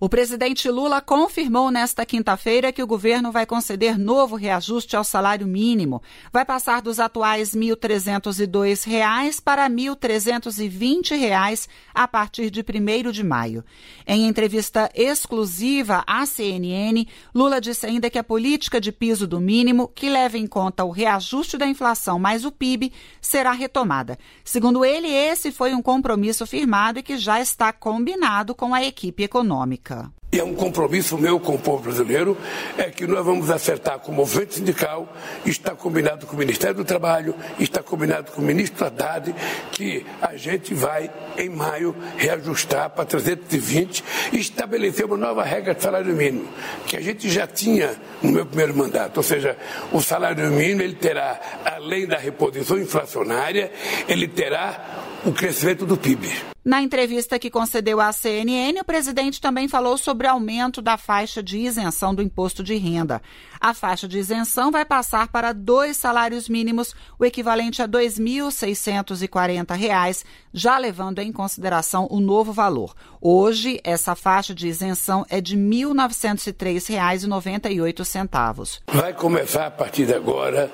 O presidente Lula confirmou nesta quinta-feira que o governo vai conceder novo reajuste ao salário mínimo. Vai passar dos atuais R$ 1.302 para R$ 1.320 a partir de 1 de maio. Em entrevista exclusiva à CNN, Lula disse ainda que a política de piso do mínimo, que leva em conta o reajuste da inflação mais o PIB, será retomada. Segundo ele, esse foi um compromisso firmado e que já está combinado com a equipe econômica. E é um compromisso meu com o povo brasileiro, é que nós vamos acertar com o movimento sindical, está combinado com o Ministério do Trabalho, está combinado com o ministro Haddad, que a gente vai, em maio, reajustar para 320 e estabelecer uma nova regra de salário mínimo, que a gente já tinha no meu primeiro mandato. Ou seja, o salário mínimo ele terá, além da reposição inflacionária, ele terá o crescimento do PIB. Na entrevista que concedeu à CNN, o presidente também falou sobre aumento da faixa de isenção do imposto de renda. A faixa de isenção vai passar para dois salários mínimos, o equivalente a R$ 2.640, já levando em consideração o novo valor. Hoje, essa faixa de isenção é de R$ 1.903,98. Vai começar a partir de agora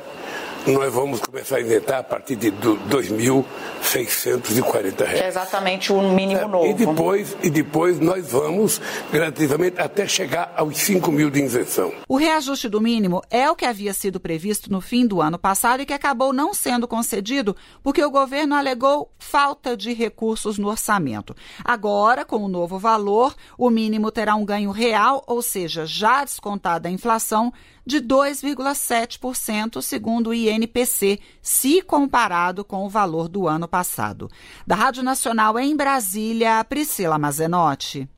nós vamos começar a isentar a partir de R$ 2.640. É exatamente o mínimo é, novo. E depois, e depois nós vamos gradativamente até chegar aos 5 mil de isenção. O reajuste do mínimo é o que havia sido previsto no fim do ano passado e que acabou não sendo concedido porque o governo alegou falta de recursos no orçamento. Agora, com o novo valor, o mínimo terá um ganho real, ou seja, já descontada a inflação, de 2,7%, segundo o INPC, se comparado com o valor do ano passado. Da Rádio Nacional em Brasília, Priscila Mazenotti.